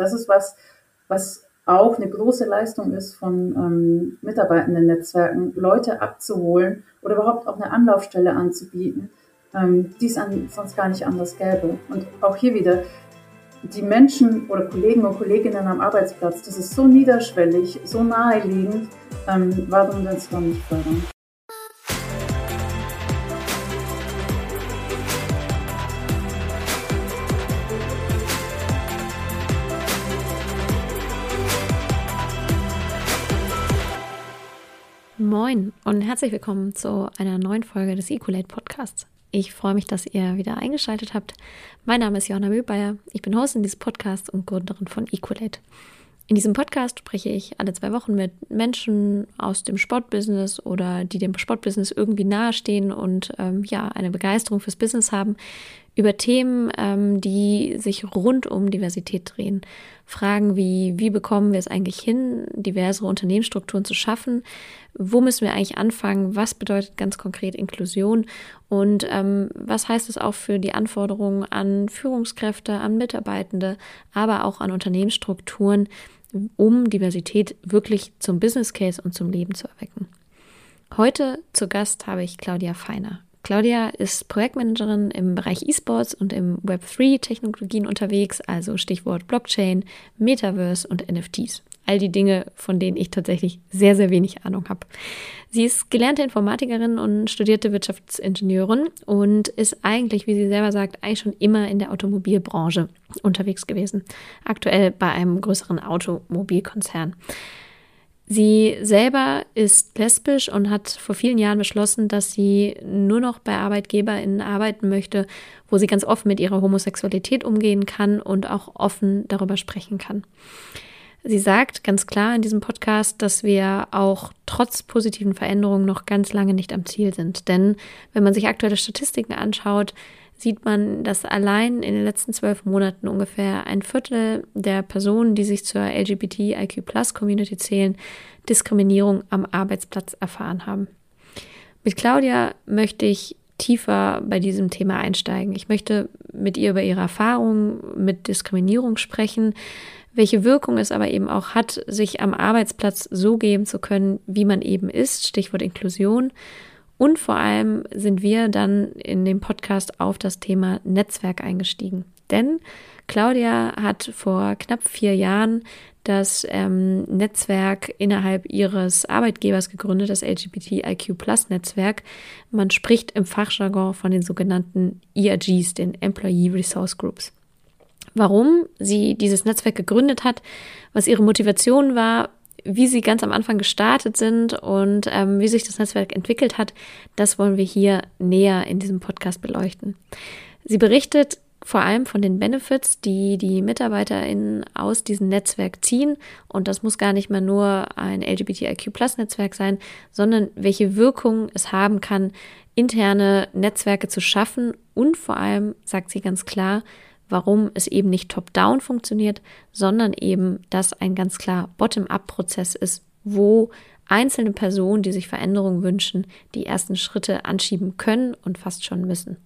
das ist was, was auch eine große Leistung ist von ähm, mitarbeitenden Netzwerken, Leute abzuholen oder überhaupt auch eine Anlaufstelle anzubieten, ähm, die es an, sonst gar nicht anders gäbe. Und auch hier wieder, die Menschen oder Kollegen und Kolleginnen am Arbeitsplatz, das ist so niederschwellig, so naheliegend, ähm, warum das dann nicht fördern? Moin und herzlich willkommen zu einer neuen Folge des Ecolate Podcasts. Ich freue mich, dass ihr wieder eingeschaltet habt. Mein Name ist Johanna Mühlbayer. Ich bin Hostin dieses Podcasts und Gründerin von Ecolate. In diesem Podcast spreche ich alle zwei Wochen mit Menschen aus dem Sportbusiness oder die dem Sportbusiness irgendwie nahestehen und ähm, ja, eine Begeisterung fürs Business haben, über Themen, ähm, die sich rund um Diversität drehen. Fragen wie, wie bekommen wir es eigentlich hin, diversere Unternehmensstrukturen zu schaffen? Wo müssen wir eigentlich anfangen? Was bedeutet ganz konkret Inklusion? Und ähm, was heißt es auch für die Anforderungen an Führungskräfte, an Mitarbeitende, aber auch an Unternehmensstrukturen, um Diversität wirklich zum Business Case und zum Leben zu erwecken? Heute zu Gast habe ich Claudia Feiner. Claudia ist Projektmanagerin im Bereich E-Sports und im Web3-Technologien unterwegs, also Stichwort Blockchain, Metaverse und NFTs. All die Dinge, von denen ich tatsächlich sehr, sehr wenig Ahnung habe. Sie ist gelernte Informatikerin und studierte Wirtschaftsingenieurin und ist eigentlich, wie sie selber sagt, eigentlich schon immer in der Automobilbranche unterwegs gewesen. Aktuell bei einem größeren Automobilkonzern. Sie selber ist lesbisch und hat vor vielen Jahren beschlossen, dass sie nur noch bei ArbeitgeberInnen arbeiten möchte, wo sie ganz offen mit ihrer Homosexualität umgehen kann und auch offen darüber sprechen kann. Sie sagt ganz klar in diesem Podcast, dass wir auch trotz positiven Veränderungen noch ganz lange nicht am Ziel sind. Denn wenn man sich aktuelle Statistiken anschaut, sieht man, dass allein in den letzten zwölf Monaten ungefähr ein Viertel der Personen, die sich zur LGBTIQ-Plus-Community zählen, Diskriminierung am Arbeitsplatz erfahren haben. Mit Claudia möchte ich tiefer bei diesem Thema einsteigen. Ich möchte mit ihr über ihre Erfahrungen mit Diskriminierung sprechen, welche Wirkung es aber eben auch hat, sich am Arbeitsplatz so geben zu können, wie man eben ist, Stichwort Inklusion, und vor allem sind wir dann in dem Podcast auf das Thema Netzwerk eingestiegen. Denn Claudia hat vor knapp vier Jahren das ähm, Netzwerk innerhalb ihres Arbeitgebers gegründet, das LGBTIQ Plus Netzwerk. Man spricht im Fachjargon von den sogenannten ERGs, den Employee Resource Groups. Warum sie dieses Netzwerk gegründet hat, was ihre Motivation war, wie sie ganz am Anfang gestartet sind und ähm, wie sich das Netzwerk entwickelt hat, das wollen wir hier näher in diesem Podcast beleuchten. Sie berichtet vor allem von den Benefits, die die MitarbeiterInnen aus diesem Netzwerk ziehen. Und das muss gar nicht mehr nur ein LGBTIQ-Plus-Netzwerk sein, sondern welche Wirkung es haben kann, interne Netzwerke zu schaffen und vor allem, sagt sie ganz klar, warum es eben nicht top-down funktioniert, sondern eben, dass ein ganz klar Bottom-up-Prozess ist, wo einzelne Personen, die sich Veränderungen wünschen, die ersten Schritte anschieben können und fast schon müssen.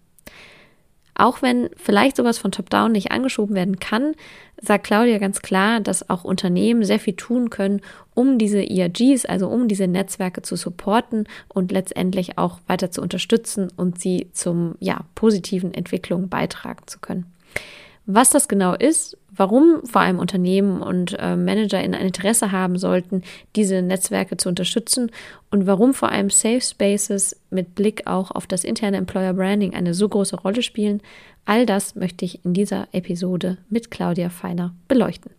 Auch wenn vielleicht sowas von Top-Down nicht angeschoben werden kann, sagt Claudia ganz klar, dass auch Unternehmen sehr viel tun können, um diese ERGs, also um diese Netzwerke zu supporten und letztendlich auch weiter zu unterstützen und sie zum ja, positiven Entwicklungen beitragen zu können. Was das genau ist, warum vor allem Unternehmen und äh, Manager in ein Interesse haben sollten, diese Netzwerke zu unterstützen und warum vor allem Safe Spaces mit Blick auch auf das interne Employer Branding eine so große Rolle spielen, all das möchte ich in dieser Episode mit Claudia Feiner beleuchten.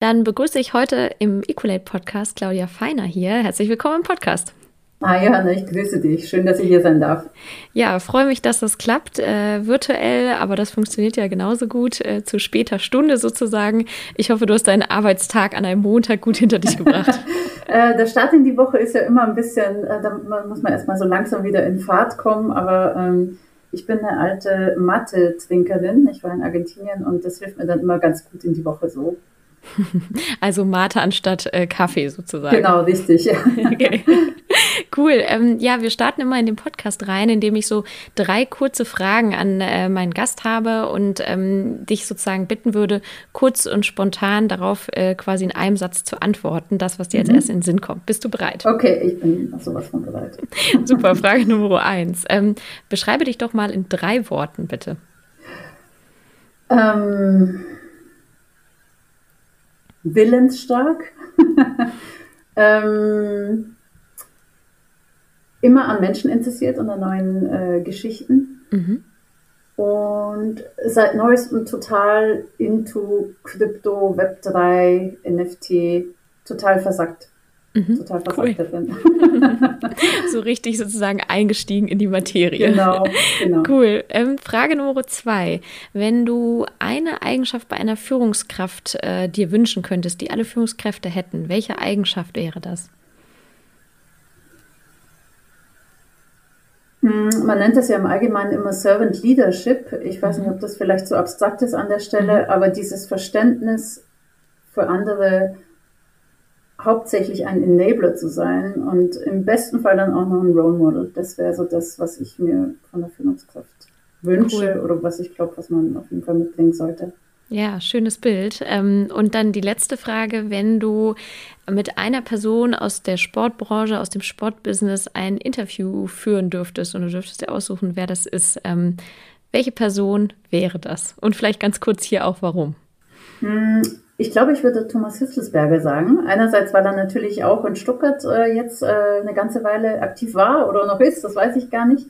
Dann begrüße ich heute im Equalate Podcast Claudia Feiner hier. Herzlich willkommen im Podcast. Ah, Johanna, ich grüße dich. Schön, dass ich hier sein darf. Ja, freue mich, dass das klappt, äh, virtuell, aber das funktioniert ja genauso gut, äh, zu später Stunde sozusagen. Ich hoffe, du hast deinen Arbeitstag an einem Montag gut hinter dich gebracht. äh, der Start in die Woche ist ja immer ein bisschen, äh, da muss man erstmal so langsam wieder in Fahrt kommen, aber ähm, ich bin eine alte Mathe-Trinkerin. Ich war in Argentinien und das hilft mir dann immer ganz gut in die Woche so. Also Mate anstatt äh, Kaffee sozusagen. Genau, richtig. Ja. Okay. Cool. Ähm, ja, wir starten immer in den Podcast rein, indem ich so drei kurze Fragen an äh, meinen Gast habe und ähm, dich sozusagen bitten würde, kurz und spontan darauf äh, quasi in einem Satz zu antworten, das, was dir mhm. als erstes in den Sinn kommt. Bist du bereit? Okay, ich bin sowas von bereit. Super, Frage Nummer eins. Ähm, beschreibe dich doch mal in drei Worten, bitte. Ähm, willensstark. ähm, immer an Menschen interessiert und an neuen äh, Geschichten. Mhm. Und seit neuestem total into Krypto, Web3, NFT, total versackt. Mhm. Total versackt cool. so richtig sozusagen eingestiegen in die Materie. Genau, genau. Cool. Ähm, Frage Nummer zwei. Wenn du eine Eigenschaft bei einer Führungskraft äh, dir wünschen könntest, die alle Führungskräfte hätten, welche Eigenschaft wäre das? Hm, man nennt das ja im Allgemeinen immer Servant Leadership. Ich weiß nicht, ob das vielleicht so abstrakt ist an der Stelle, mhm. aber dieses Verständnis für andere hauptsächlich ein Enabler zu sein und im besten Fall dann auch noch ein Role Model. Das wäre so das, was ich mir von der Führungskraft wünsche cool. oder was ich glaube, was man auf jeden Fall mitbringen sollte. Ja, schönes Bild. Ähm, und dann die letzte Frage, wenn du mit einer Person aus der Sportbranche, aus dem Sportbusiness ein Interview führen dürftest und du dürftest dir aussuchen, wer das ist, ähm, welche Person wäre das? Und vielleicht ganz kurz hier auch warum. Hm, ich glaube, ich würde Thomas Hitzelsberger sagen. Einerseits, weil er natürlich auch in Stuttgart äh, jetzt äh, eine ganze Weile aktiv war oder noch ist, das weiß ich gar nicht.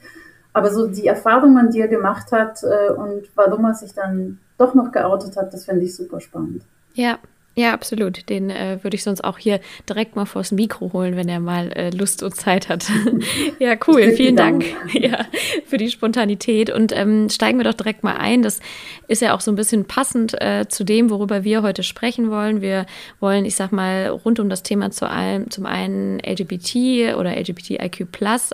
Aber so die Erfahrungen, die er gemacht hat äh, und warum er sich dann doch noch geoutet hat, das finde ich super spannend. Ja, ja, absolut. Den äh, würde ich sonst auch hier direkt mal vors Mikro holen, wenn er mal äh, Lust und Zeit hat. ja, cool. Vielen Dank ja, für die Spontanität. Und ähm, steigen wir doch direkt mal ein. Das ist ja auch so ein bisschen passend äh, zu dem, worüber wir heute sprechen wollen. Wir wollen, ich sag mal, rund um das Thema zu allem, zum einen LGBT oder LGBTIQ+,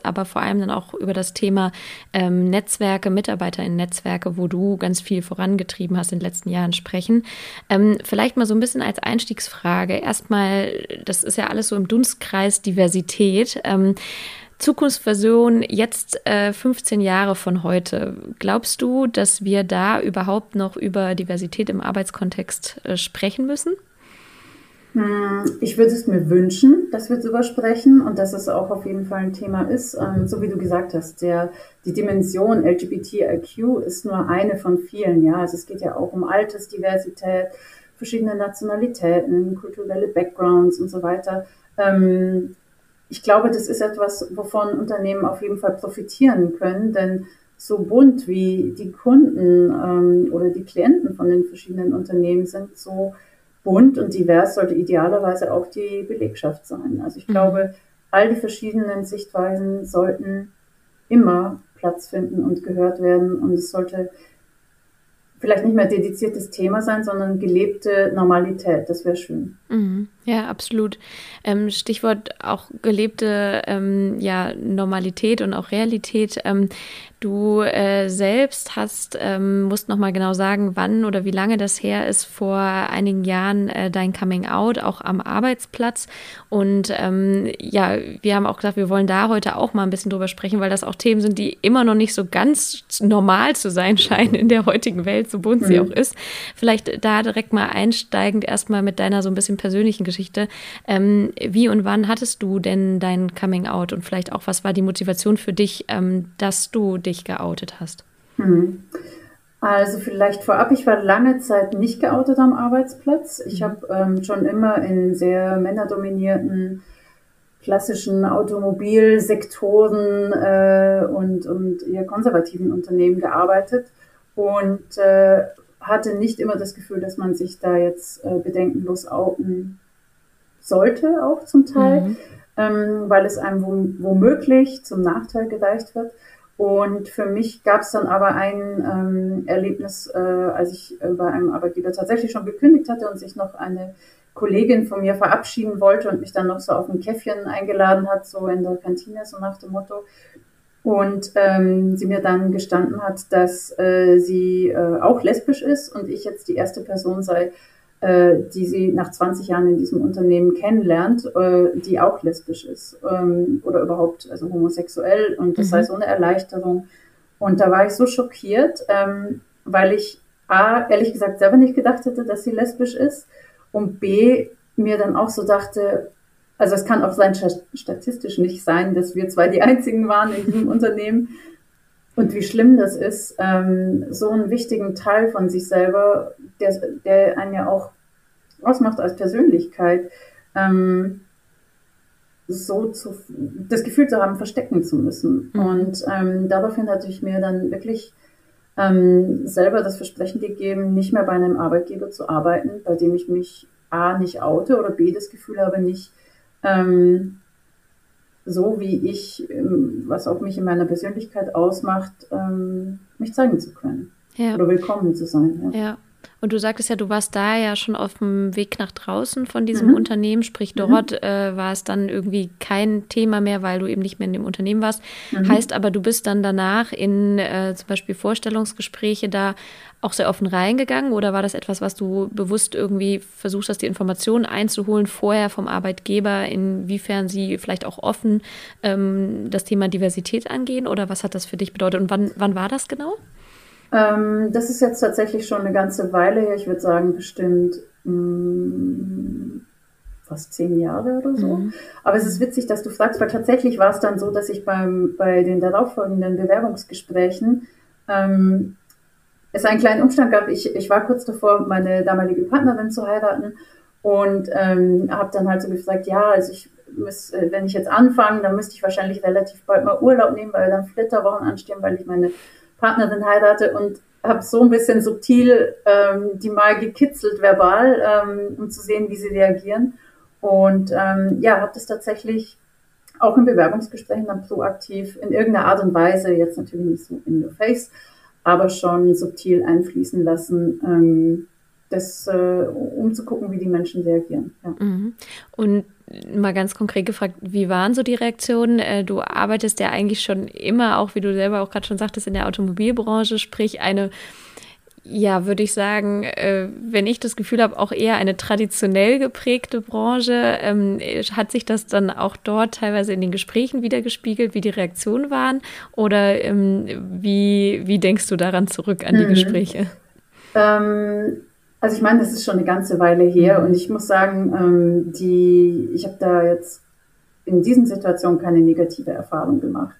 aber vor allem dann auch über das Thema ähm, Netzwerke, Mitarbeiter in Netzwerke, wo du ganz viel vorangetrieben hast in den letzten Jahren sprechen. Ähm, vielleicht mal so ein bisschen als Einstiegsfrage erstmal, das ist ja alles so im Dunstkreis Diversität. Ähm, Zukunftsversion jetzt äh, 15 Jahre von heute. Glaubst du, dass wir da überhaupt noch über Diversität im Arbeitskontext äh, sprechen müssen? Hm, ich würde es mir wünschen, dass wir darüber sprechen und dass es auch auf jeden Fall ein Thema ist. Ähm, so wie du gesagt hast, der, die Dimension LGBTIQ ist nur eine von vielen. Ja, also es geht ja auch um Altersdiversität, verschiedene Nationalitäten, kulturelle Backgrounds und so weiter. Ähm, ich glaube, das ist etwas, wovon Unternehmen auf jeden Fall profitieren können, denn so bunt wie die Kunden ähm, oder die Klienten von den verschiedenen Unternehmen sind, so bunt und divers sollte idealerweise auch die Belegschaft sein. Also ich mhm. glaube, all die verschiedenen Sichtweisen sollten immer Platz finden und gehört werden und es sollte vielleicht nicht mehr dediziertes Thema sein, sondern gelebte Normalität. Das wäre schön. Mhm. Ja, absolut. Ähm, Stichwort auch gelebte ähm, ja, Normalität und auch Realität. Ähm, du äh, selbst hast, ähm, musst noch mal genau sagen, wann oder wie lange das her ist, vor einigen Jahren äh, dein Coming Out, auch am Arbeitsplatz. Und ähm, ja, wir haben auch gesagt, wir wollen da heute auch mal ein bisschen drüber sprechen, weil das auch Themen sind, die immer noch nicht so ganz normal zu sein scheinen in der heutigen Welt, so bunt mhm. sie auch ist. Vielleicht da direkt mal einsteigend erstmal mit deiner so ein bisschen persönlichen Geschichte Geschichte. Ähm, wie und wann hattest du denn dein Coming Out und vielleicht auch, was war die Motivation für dich, ähm, dass du dich geoutet hast? Hm. Also vielleicht vorab, ich war lange Zeit nicht geoutet am Arbeitsplatz. Ich mhm. habe ähm, schon immer in sehr männerdominierten klassischen Automobilsektoren äh, und, und eher konservativen Unternehmen gearbeitet und äh, hatte nicht immer das Gefühl, dass man sich da jetzt äh, bedenkenlos outen sollte auch zum Teil, mhm. ähm, weil es einem womöglich zum Nachteil gereicht wird. Und für mich gab es dann aber ein ähm, Erlebnis, äh, als ich äh, bei einem Arbeitgeber tatsächlich schon gekündigt hatte und sich noch eine Kollegin von mir verabschieden wollte und mich dann noch so auf ein Käffchen eingeladen hat, so in der Kantine, so nach dem Motto. Und ähm, sie mir dann gestanden hat, dass äh, sie äh, auch lesbisch ist und ich jetzt die erste Person sei, die sie nach 20 Jahren in diesem Unternehmen kennenlernt, äh, die auch lesbisch ist ähm, oder überhaupt also homosexuell und das mhm. sei so eine Erleichterung. Und da war ich so schockiert, ähm, weil ich A, ehrlich gesagt selber nicht gedacht hätte, dass sie lesbisch ist und B, mir dann auch so dachte, also es kann auch sein, statistisch nicht sein, dass wir zwei die einzigen waren in diesem Unternehmen. Und wie schlimm das ist, ähm, so einen wichtigen Teil von sich selber, der, der einen ja auch ausmacht als Persönlichkeit, ähm, so zu, das Gefühl zu haben, verstecken zu müssen. Mhm. Und ähm, daraufhin hatte ich mir dann wirklich ähm, selber das Versprechen gegeben, nicht mehr bei einem Arbeitgeber zu arbeiten, bei dem ich mich A nicht oute oder B das Gefühl habe, nicht ähm, so wie ich, ähm, was auch mich in meiner Persönlichkeit ausmacht, ähm, mich zeigen zu können. Ja. Oder willkommen zu sein. Ja. ja. Und du sagtest ja, du warst da ja schon auf dem Weg nach draußen von diesem mhm. Unternehmen, sprich mhm. dort mhm. äh, war es dann irgendwie kein Thema mehr, weil du eben nicht mehr in dem Unternehmen warst. Mhm. Heißt aber, du bist dann danach in äh, zum Beispiel Vorstellungsgespräche da auch sehr offen reingegangen oder war das etwas, was du bewusst irgendwie versucht hast, die Informationen einzuholen vorher vom Arbeitgeber, inwiefern sie vielleicht auch offen ähm, das Thema Diversität angehen oder was hat das für dich bedeutet und wann, wann war das genau? Ähm, das ist jetzt tatsächlich schon eine ganze Weile her. Ich würde sagen, bestimmt mh, mm, fast zehn Jahre oder so. Mhm. Aber es ist witzig, dass du fragst, weil tatsächlich war es dann so, dass ich beim, bei den darauffolgenden Bewerbungsgesprächen ähm, es einen kleinen Umstand gab. Ich, ich war kurz davor, meine damalige Partnerin zu heiraten und ähm, habe dann halt so gefragt, ja, also ich muss, äh, wenn ich jetzt anfange, dann müsste ich wahrscheinlich relativ bald mal Urlaub nehmen, weil dann Flitterwochen anstehen, weil ich meine Partnerin heirate und habe so ein bisschen subtil ähm, die mal gekitzelt verbal, ähm, um zu sehen, wie sie reagieren. Und ähm, ja, habe das tatsächlich auch in Bewerbungsgesprächen dann proaktiv in irgendeiner Art und Weise, jetzt natürlich nicht so in your face, aber schon subtil einfließen lassen, ähm, das, äh, um zu gucken, wie die Menschen reagieren. Ja. Mhm. Und mal ganz konkret gefragt, wie waren so die Reaktionen? Äh, du arbeitest ja eigentlich schon immer, auch wie du selber auch gerade schon sagtest, in der Automobilbranche, sprich eine, ja, würde ich sagen, äh, wenn ich das Gefühl habe, auch eher eine traditionell geprägte Branche. Ähm, hat sich das dann auch dort teilweise in den Gesprächen wieder gespiegelt, wie die Reaktionen waren? Oder ähm, wie, wie denkst du daran zurück an die mhm. Gespräche? Ähm, also ich meine, das ist schon eine ganze Weile her mhm. und ich muss sagen, ähm, die, ich habe da jetzt in diesen Situationen keine negative Erfahrung gemacht.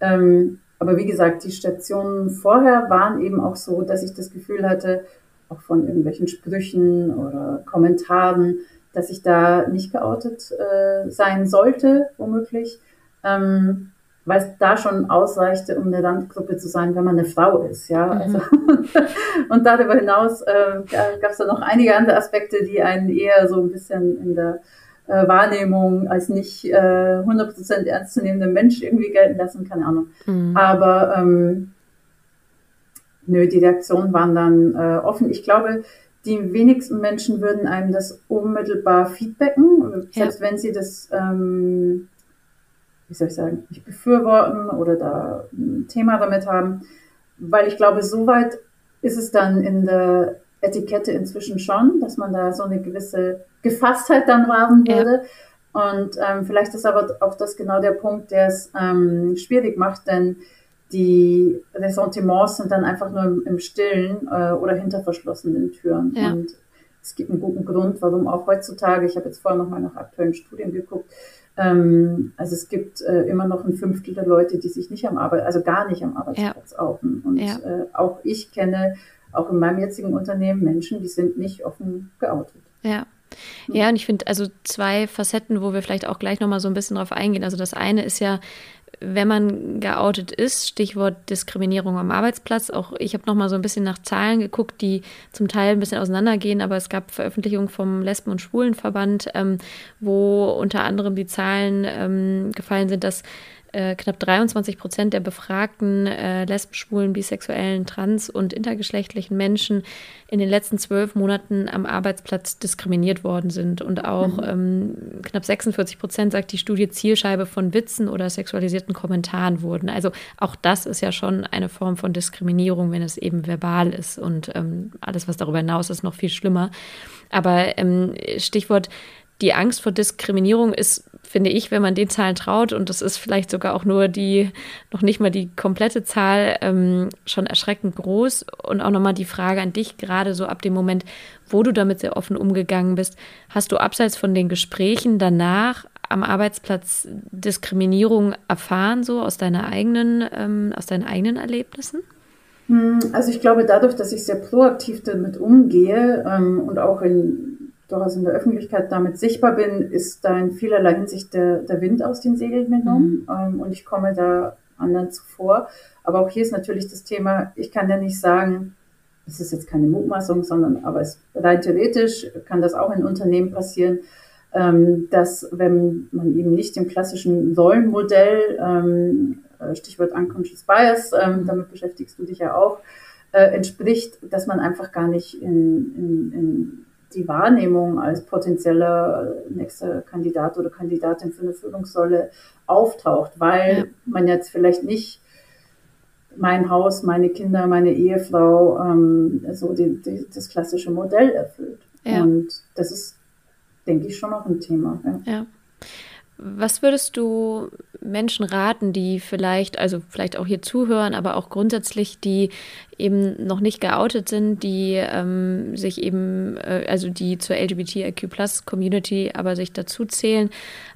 Ähm, aber wie gesagt, die Stationen vorher waren eben auch so, dass ich das Gefühl hatte, auch von irgendwelchen Sprüchen oder Kommentaren, dass ich da nicht geoutet äh, sein sollte, womöglich. Ähm, weil es da schon ausreichte, um eine Randgruppe zu sein, wenn man eine Frau ist, ja. Mhm. Also, und darüber hinaus äh, gab es da noch einige andere Aspekte, die einen eher so ein bisschen in der äh, Wahrnehmung als nicht äh, 100% ernstzunehmende Mensch irgendwie gelten lassen, keine Ahnung. Mhm. Aber ähm, nö, die Reaktionen waren dann äh, offen. Ich glaube, die wenigsten Menschen würden einem das unmittelbar feedbacken, selbst ja. wenn sie das ähm, wie soll ich sagen, nicht befürworten oder da ein Thema damit haben, weil ich glaube, soweit ist es dann in der Etikette inzwischen schon, dass man da so eine gewisse Gefasstheit dann haben würde. Ja. Und ähm, vielleicht ist aber auch das genau der Punkt, der es ähm, schwierig macht, denn die Ressentiments sind dann einfach nur im, im Stillen äh, oder hinter verschlossenen Türen. Ja. Und es gibt einen guten Grund, warum auch heutzutage, ich habe jetzt vorher nochmal nach aktuellen Studien geguckt, ähm, also es gibt äh, immer noch ein Fünftel der Leute, die sich nicht am Arbeit, also gar nicht am Arbeitsplatz ja. outen. Und ja. äh, auch ich kenne auch in meinem jetzigen Unternehmen Menschen, die sind nicht offen geoutet. Ja. Ja, und ich finde also zwei Facetten, wo wir vielleicht auch gleich nochmal so ein bisschen drauf eingehen. Also das eine ist ja, wenn man geoutet ist, Stichwort Diskriminierung am Arbeitsplatz, auch ich habe noch mal so ein bisschen nach Zahlen geguckt, die zum Teil ein bisschen auseinandergehen, aber es gab Veröffentlichungen vom Lesben- und Schwulenverband, ähm, wo unter anderem die Zahlen ähm, gefallen sind, dass äh, knapp 23 Prozent der befragten äh, lesben, schwulen, bisexuellen, trans- und intergeschlechtlichen Menschen in den letzten zwölf Monaten am Arbeitsplatz diskriminiert worden sind. Und auch mhm. ähm, knapp 46 Prozent, sagt die Studie, Zielscheibe von Witzen oder sexualisierten Kommentaren wurden. Also auch das ist ja schon eine Form von Diskriminierung, wenn es eben verbal ist. Und ähm, alles, was darüber hinaus ist, noch viel schlimmer. Aber ähm, Stichwort die Angst vor Diskriminierung ist, finde ich, wenn man den Zahlen traut, und das ist vielleicht sogar auch nur die, noch nicht mal die komplette Zahl, ähm, schon erschreckend groß. Und auch nochmal die Frage an dich, gerade so ab dem Moment, wo du damit sehr offen umgegangen bist, hast du abseits von den Gesprächen danach am Arbeitsplatz Diskriminierung erfahren, so aus deiner eigenen, ähm, aus deinen eigenen Erlebnissen? Hm, also ich glaube, dadurch, dass ich sehr proaktiv damit umgehe ähm, und auch in durchaus in der Öffentlichkeit damit sichtbar bin, ist da in vielerlei Hinsicht der, der Wind aus den Segeln genommen mhm. ähm, und ich komme da anderen zuvor. Aber auch hier ist natürlich das Thema, ich kann ja nicht sagen, es ist jetzt keine Mutmaßung, sondern aber es, rein theoretisch kann das auch in Unternehmen passieren, ähm, dass wenn man eben nicht dem klassischen Rollenmodell, ähm, äh, Stichwort Unconscious Bias, ähm, mhm. damit beschäftigst du dich ja auch, äh, entspricht, dass man einfach gar nicht in, in, in die Wahrnehmung als potenzieller nächster Kandidat oder Kandidatin für eine Führungsrolle auftaucht, weil ja. man jetzt vielleicht nicht mein Haus, meine Kinder, meine Ehefrau ähm, so die, die, das klassische Modell erfüllt. Ja. Und das ist, denke ich, schon noch ein Thema. ja. ja. Was würdest du Menschen raten, die vielleicht, also vielleicht auch hier zuhören, aber auch grundsätzlich, die eben noch nicht geoutet sind, die ähm, sich eben, äh, also die zur LGBTIQ Plus Community aber sich dazu zählen,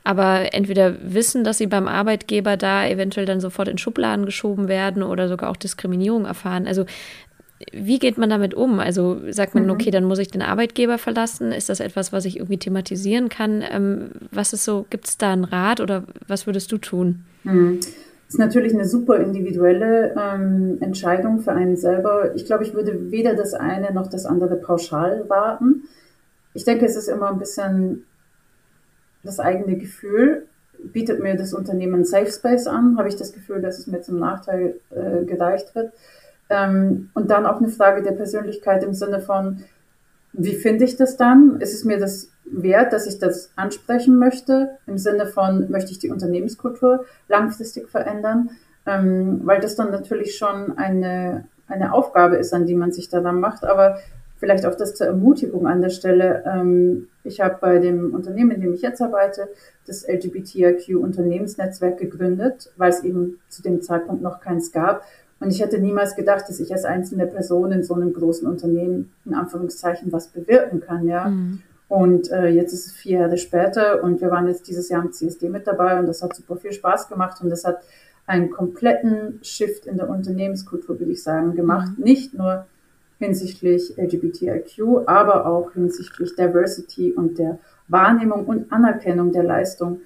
aber entweder wissen, dass sie beim Arbeitgeber da eventuell dann sofort in Schubladen geschoben werden oder sogar auch Diskriminierung erfahren. Also wie geht man damit um? Also sagt man, mhm. okay, dann muss ich den Arbeitgeber verlassen? Ist das etwas, was ich irgendwie thematisieren kann? Ähm, was ist so, gibt es da einen Rat oder was würdest du tun? Mhm. Das ist natürlich eine super individuelle ähm, Entscheidung für einen selber. Ich glaube, ich würde weder das eine noch das andere pauschal warten. Ich denke, es ist immer ein bisschen das eigene Gefühl. Bietet mir das Unternehmen Safe Space an? Habe ich das Gefühl, dass es mir zum Nachteil äh, gereicht wird? Ähm, und dann auch eine Frage der Persönlichkeit im Sinne von, wie finde ich das dann? Ist es mir das wert, dass ich das ansprechen möchte? Im Sinne von, möchte ich die Unternehmenskultur langfristig verändern? Ähm, weil das dann natürlich schon eine, eine Aufgabe ist, an die man sich da dann macht. Aber vielleicht auch das zur Ermutigung an der Stelle. Ähm, ich habe bei dem Unternehmen, in dem ich jetzt arbeite, das LGBTIQ-Unternehmensnetzwerk gegründet, weil es eben zu dem Zeitpunkt noch keins gab und ich hätte niemals gedacht, dass ich als einzelne Person in so einem großen Unternehmen in Anführungszeichen was bewirken kann, ja. Mhm. Und äh, jetzt ist es vier Jahre später und wir waren jetzt dieses Jahr am CSD mit dabei und das hat super viel Spaß gemacht und das hat einen kompletten Shift in der Unternehmenskultur, würde ich sagen, gemacht. Mhm. Nicht nur hinsichtlich LGBTIQ, aber auch hinsichtlich Diversity und der Wahrnehmung und Anerkennung der Leistung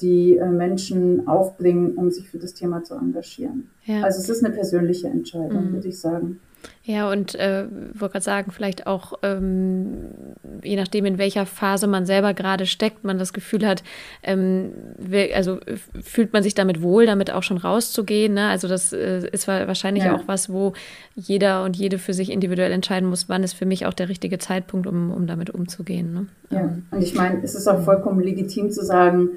die äh, Menschen aufbringen, um sich für das Thema zu engagieren. Ja. Also es ist eine persönliche Entscheidung, mhm. würde ich sagen. Ja, und äh, wollte gerade sagen, vielleicht auch, ähm, je nachdem, in welcher Phase man selber gerade steckt, man das Gefühl hat, ähm, will, also fühlt man sich damit wohl, damit auch schon rauszugehen. Ne? Also das äh, ist wahrscheinlich ja. auch was, wo jeder und jede für sich individuell entscheiden muss, wann ist für mich auch der richtige Zeitpunkt, um, um damit umzugehen. Ne? Ja, ähm. und ich meine, es ist auch vollkommen legitim zu sagen,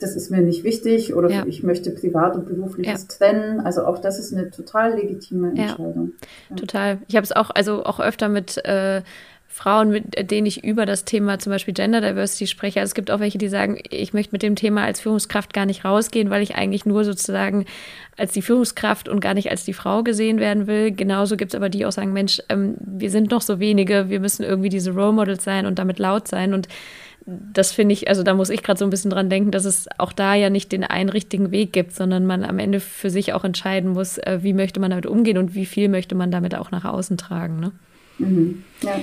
das ist mir nicht wichtig oder ja. ich möchte privat und berufliches ja. trennen. Also auch das ist eine total legitime Entscheidung. Ja, total. Ich habe es auch, also auch öfter mit äh, Frauen, mit denen ich über das Thema zum Beispiel Gender Diversity spreche. Also es gibt auch welche, die sagen, ich möchte mit dem Thema als Führungskraft gar nicht rausgehen, weil ich eigentlich nur sozusagen als die Führungskraft und gar nicht als die Frau gesehen werden will. Genauso gibt es aber die auch sagen, Mensch, ähm, wir sind noch so wenige, wir müssen irgendwie diese Role Models sein und damit laut sein und das finde ich, also da muss ich gerade so ein bisschen dran denken, dass es auch da ja nicht den einen richtigen Weg gibt, sondern man am Ende für sich auch entscheiden muss, äh, wie möchte man damit umgehen und wie viel möchte man damit auch nach außen tragen. Ne? Mhm. Ja.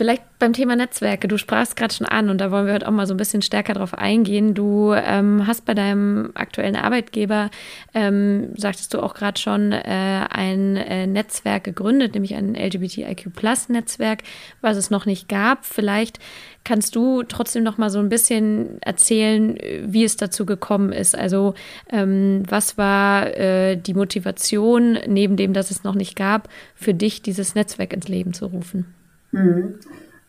Vielleicht beim Thema Netzwerke. Du sprachst gerade schon an und da wollen wir heute auch mal so ein bisschen stärker drauf eingehen. Du ähm, hast bei deinem aktuellen Arbeitgeber, ähm, sagtest du auch gerade schon, äh, ein äh, Netzwerk gegründet, nämlich ein LGBTIQ-Plus-Netzwerk, was es noch nicht gab. Vielleicht kannst du trotzdem noch mal so ein bisschen erzählen, wie es dazu gekommen ist. Also ähm, was war äh, die Motivation, neben dem, dass es noch nicht gab, für dich dieses Netzwerk ins Leben zu rufen? Mhm.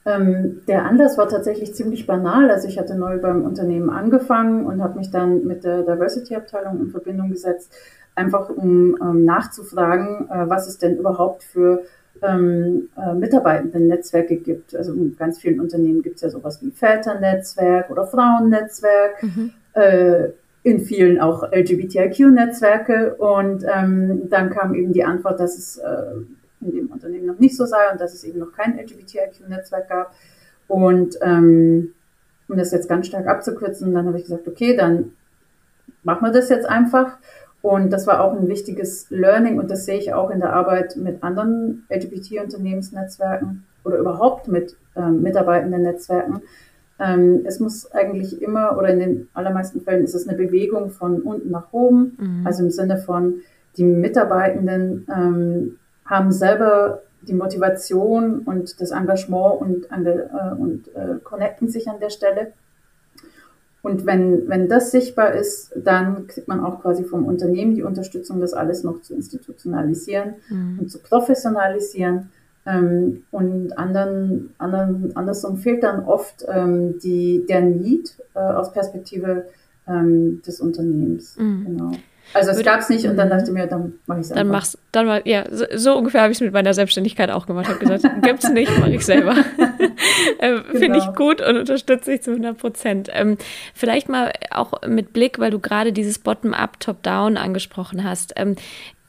Ähm, der Anlass war tatsächlich ziemlich banal. Also ich hatte neu beim Unternehmen angefangen und habe mich dann mit der Diversity-Abteilung in Verbindung gesetzt, einfach um ähm, nachzufragen, äh, was es denn überhaupt für ähm, äh, Mitarbeitenden-Netzwerke gibt. Also in ganz vielen Unternehmen gibt es ja sowas wie Väternetzwerk oder Frauennetzwerk. Mhm. Äh, in vielen auch LGBTIQ-Netzwerke. Und ähm, dann kam eben die Antwort, dass es äh, in dem Unternehmen noch nicht so sei und dass es eben noch kein LGBTIQ-Netzwerk gab. Und ähm, um das jetzt ganz stark abzukürzen, dann habe ich gesagt, okay, dann machen wir das jetzt einfach. Und das war auch ein wichtiges Learning und das sehe ich auch in der Arbeit mit anderen LGBT-Unternehmensnetzwerken oder überhaupt mit ähm, mitarbeitenden Netzwerken. Ähm, es muss eigentlich immer oder in den allermeisten Fällen ist es eine Bewegung von unten nach oben, mhm. also im Sinne von die Mitarbeitenden ähm, haben selber die Motivation und das Engagement und, äh, und äh, connecten sich an der Stelle. Und wenn, wenn das sichtbar ist, dann kriegt man auch quasi vom Unternehmen die Unterstützung, das alles noch zu institutionalisieren mhm. und zu professionalisieren. Ähm, und anderen, anderen, andersrum fehlt dann oft ähm, die, der Need äh, aus Perspektive ähm, des Unternehmens. Mhm. Genau. Also es gab es nicht und dann dachte ich mir, dann mache ich es einfach. Dann machst dann mal, ja, so, so ungefähr habe ich es mit meiner Selbstständigkeit auch gemacht. Ich habe gesagt, gibt's nicht, mache ich selber. äh, genau. Finde ich gut und unterstütze ich zu 100 Prozent. Ähm, vielleicht mal auch mit Blick, weil du gerade dieses Bottom-up, Top-down angesprochen hast. Ähm,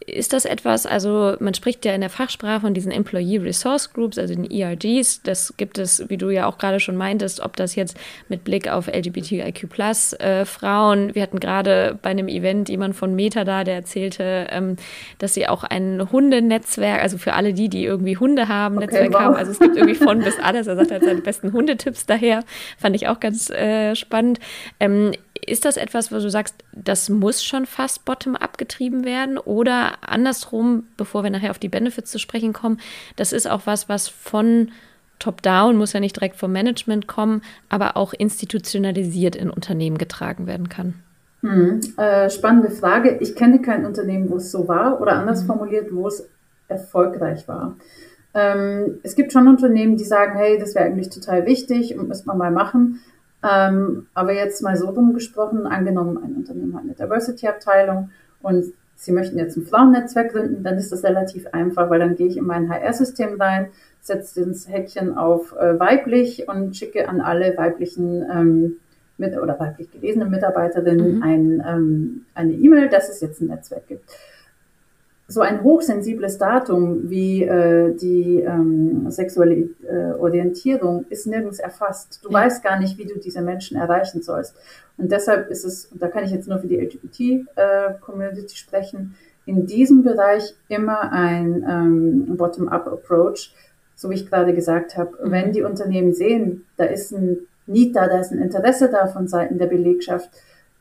ist das etwas, also man spricht ja in der Fachsprache von diesen Employee Resource Groups, also den ERGs. Das gibt es, wie du ja auch gerade schon meintest, ob das jetzt mit Blick auf LGBTIQ Plus äh, Frauen. Wir hatten gerade bei einem Event jemand von Meta da, der erzählte, ähm, dass sie auch ein Hundenetzwerk, also für alle die, die irgendwie Hunde haben, okay, Netzwerk wow. haben. Also es gibt irgendwie von bis alles. Er sagt halt seine besten Hundetipps daher. Fand ich auch ganz äh, spannend. Ähm, ist das etwas, wo du sagst, das muss schon fast bottom-up getrieben werden? Oder andersrum, bevor wir nachher auf die Benefits zu sprechen kommen, das ist auch was, was von top-down, muss ja nicht direkt vom Management kommen, aber auch institutionalisiert in Unternehmen getragen werden kann? Hm, äh, spannende Frage. Ich kenne kein Unternehmen, wo es so war oder anders mhm. formuliert, wo es erfolgreich war. Ähm, es gibt schon Unternehmen, die sagen, hey, das wäre eigentlich total wichtig und müssen wir mal machen. Ähm, aber jetzt mal so rumgesprochen, angenommen, ein Unternehmen hat eine Diversity-Abteilung und Sie möchten jetzt ein Frauennetzwerk gründen, dann ist das relativ einfach, weil dann gehe ich in mein HR-System rein, setze das Häkchen auf äh, weiblich und schicke an alle weiblichen ähm, mit, oder weiblich gelesenen Mitarbeiterinnen mhm. ein, ähm, eine E-Mail, dass es jetzt ein Netzwerk gibt so ein hochsensibles Datum wie äh, die ähm, sexuelle äh, Orientierung ist nirgends erfasst. Du ja. weißt gar nicht, wie du diese Menschen erreichen sollst. Und deshalb ist es, und da kann ich jetzt nur für die LGBT-Community äh, sprechen, in diesem Bereich immer ein ähm, Bottom-up-Approach, so wie ich gerade gesagt habe. Mhm. Wenn die Unternehmen sehen, da ist ein Need da, da ist ein Interesse da von Seiten der Belegschaft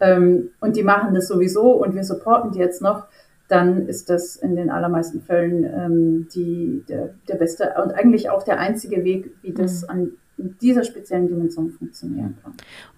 ähm, und die machen das sowieso und wir supporten die jetzt noch, dann ist das in den allermeisten Fällen ähm, die, der, der beste und eigentlich auch der einzige Weg, wie das mhm. an dieser speziellen Dimension funktionieren kann.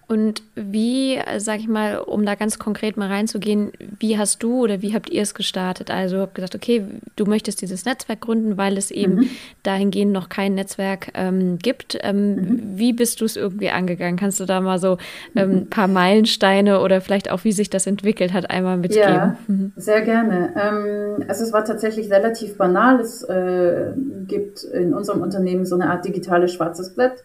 Und wie, sag ich mal, um da ganz konkret mal reinzugehen, wie hast du oder wie habt ihr es gestartet? Also habt gesagt, okay, du möchtest dieses Netzwerk gründen, weil es eben mhm. dahingehend noch kein Netzwerk ähm, gibt. Ähm, mhm. Wie bist du es irgendwie angegangen? Kannst du da mal so ähm, ein mhm. paar Meilensteine oder vielleicht auch, wie sich das entwickelt hat, einmal mitgeben? Ja, mhm. sehr gerne. Ähm, also es war tatsächlich relativ banal. Es äh, gibt in unserem Unternehmen so eine Art digitales schwarzes Blatt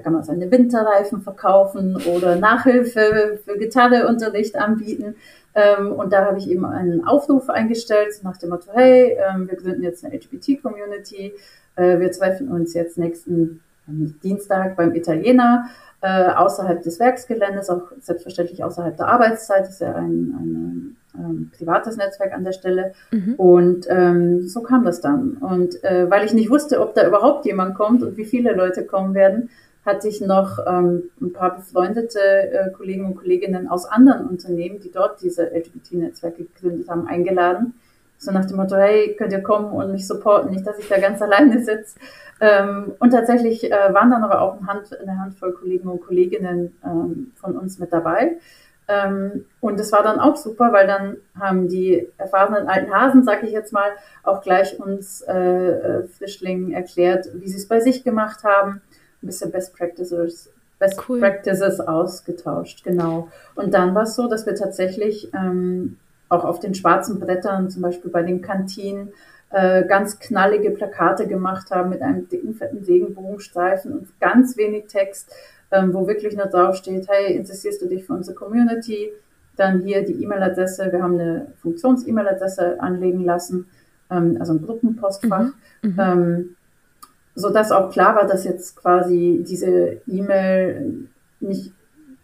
da kann man seine Winterreifen verkaufen oder Nachhilfe für Gitarreunterricht anbieten. Ähm, und da habe ich eben einen Aufruf eingestellt nach dem Motto, hey, ähm, wir gründen jetzt eine LGBT-Community. Äh, wir treffen uns jetzt nächsten Dienstag beim Italiener äh, außerhalb des Werksgeländes, auch selbstverständlich außerhalb der Arbeitszeit. Das ist ja ein, eine ähm, privates Netzwerk an der Stelle. Mhm. Und ähm, so kam das dann. Und äh, weil ich nicht wusste, ob da überhaupt jemand kommt und wie viele Leute kommen werden, hatte ich noch ähm, ein paar befreundete äh, Kollegen und Kolleginnen aus anderen Unternehmen, die dort diese LGBT-Netzwerke gegründet haben, eingeladen. So nach dem Motto, hey, könnt ihr kommen und mich supporten, nicht, dass ich da ganz alleine sitze. Ähm, und tatsächlich äh, waren dann aber auch eine, Hand, eine Handvoll Kollegen und Kolleginnen ähm, von uns mit dabei. Ähm, und das war dann auch super, weil dann haben die erfahrenen alten Hasen, sag ich jetzt mal, auch gleich uns äh, äh Frischlingen erklärt, wie sie es bei sich gemacht haben. Ein bisschen Best Practices, Best cool. Practices ausgetauscht, genau. Und dann war es so, dass wir tatsächlich ähm, auch auf den schwarzen Brettern, zum Beispiel bei den Kantinen, äh, ganz knallige Plakate gemacht haben mit einem dicken, fetten Regenbogenstreifen und ganz wenig Text ähm, wo wirklich nur drauf steht, hey, interessierst du dich für unsere Community? Dann hier die E-Mail-Adresse, wir haben eine Funktions-E-Mail-Adresse anlegen lassen, ähm, also ein Gruppenpostfach, mhm. mhm. ähm, so dass auch klar war, dass jetzt quasi diese E-Mail nicht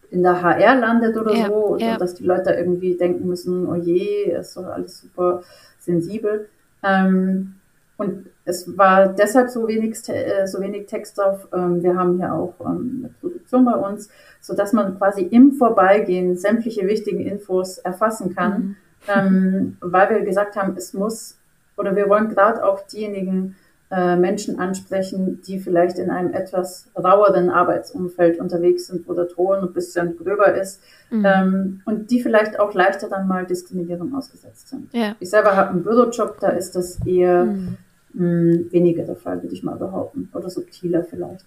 in der HR landet oder ja, so, ja. dass die Leute irgendwie denken müssen, oh je, ist doch alles super sensibel. Ähm, und es war deshalb so wenig, äh, so wenig Text drauf. Ähm, wir haben hier auch ähm, eine Produktion bei uns, so dass man quasi im Vorbeigehen sämtliche wichtigen Infos erfassen kann, mhm. Ähm, weil wir gesagt haben, es muss oder wir wollen gerade auch diejenigen Menschen ansprechen, die vielleicht in einem etwas raueren Arbeitsumfeld unterwegs sind, wo der Ton ein bisschen gröber ist mhm. und die vielleicht auch leichter dann mal Diskriminierung ausgesetzt sind. Ja. Ich selber habe einen Bürojob, da ist das eher mhm mh, hm, weniger der Fall, würde ich mal behaupten. Oder subtiler vielleicht.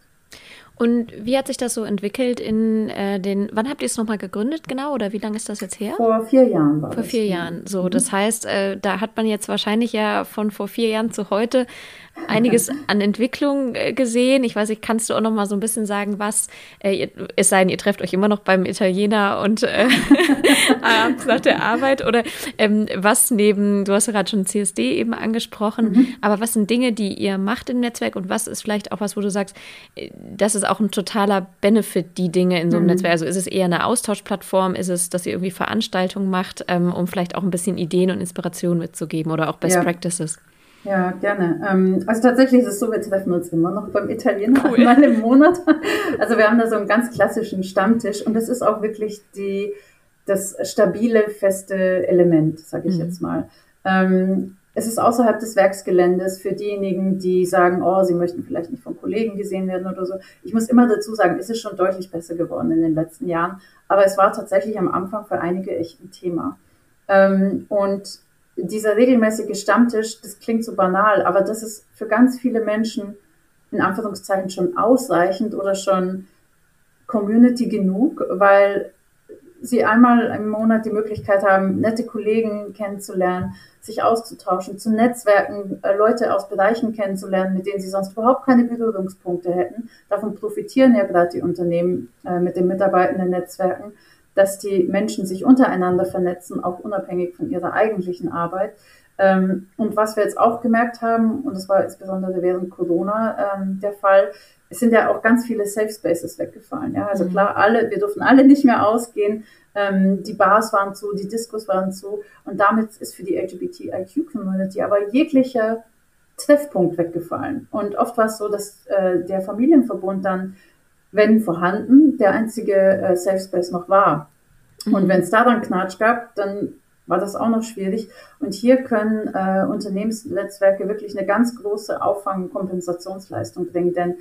Und wie hat sich das so entwickelt in äh, den, wann habt ihr es nochmal gegründet genau oder wie lange ist das jetzt her? Vor vier Jahren war Vor vier Jahren. So, mhm. das heißt, äh, da hat man jetzt wahrscheinlich ja von vor vier Jahren zu heute einiges an Entwicklung äh, gesehen. Ich weiß nicht, kannst du auch noch mal so ein bisschen sagen, was, äh, es sei denn, ihr trefft euch immer noch beim Italiener und äh, abends nach der Arbeit oder ähm, was neben, du hast ja gerade schon CSD eben angesprochen, mhm. aber was sind Dinge, die ihr macht im Netzwerk und was ist vielleicht auch was, wo du sagst, äh, das ist auch ein totaler Benefit, die Dinge in so einem mhm. Netzwerk. Also ist es eher eine Austauschplattform, ist es, dass ihr irgendwie Veranstaltungen macht, ähm, um vielleicht auch ein bisschen Ideen und Inspiration mitzugeben oder auch Best ja. Practices? Ja, gerne. Ähm, also tatsächlich ist es so, wir treffen uns immer noch beim Italiener cool. einmal im Monat. Also wir haben da so einen ganz klassischen Stammtisch und das ist auch wirklich die, das stabile, feste Element, sage ich mhm. jetzt mal. Ähm, es ist außerhalb des Werksgeländes für diejenigen, die sagen, oh, sie möchten vielleicht nicht von Kollegen gesehen werden oder so. Ich muss immer dazu sagen, es ist schon deutlich besser geworden in den letzten Jahren, aber es war tatsächlich am Anfang für einige echt ein Thema. Ähm, und dieser regelmäßige Stammtisch, das klingt so banal, aber das ist für ganz viele Menschen in Anführungszeichen schon ausreichend oder schon Community genug, weil sie einmal im Monat die Möglichkeit haben, nette Kollegen kennenzulernen, sich auszutauschen, zu Netzwerken, äh, Leute aus Bereichen kennenzulernen, mit denen sie sonst überhaupt keine Berührungspunkte hätten. Davon profitieren ja gerade die Unternehmen äh, mit den mitarbeitenden Netzwerken dass die Menschen sich untereinander vernetzen, auch unabhängig von ihrer eigentlichen Arbeit. Ähm, und was wir jetzt auch gemerkt haben, und das war insbesondere während Corona ähm, der Fall, es sind ja auch ganz viele Safe Spaces weggefallen. Ja? Also mhm. klar, alle, wir durften alle nicht mehr ausgehen. Ähm, die Bars waren zu, die Discos waren zu. Und damit ist für die LGBTIQ-Community aber jeglicher Treffpunkt weggefallen. Und oft war es so, dass äh, der Familienverbund dann wenn vorhanden, der einzige äh, Safe Space noch war. Mhm. Und wenn es da dann Knatsch gab, dann war das auch noch schwierig. Und hier können äh, Unternehmensnetzwerke wirklich eine ganz große Auffang- und Kompensationsleistung bringen, denn